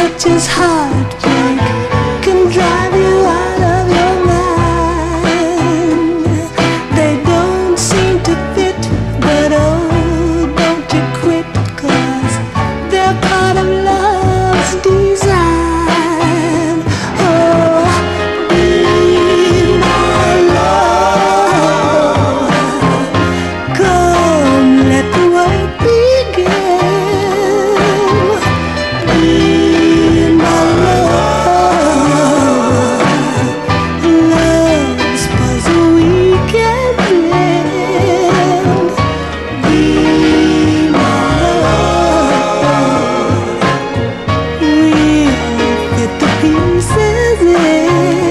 such as heartbreak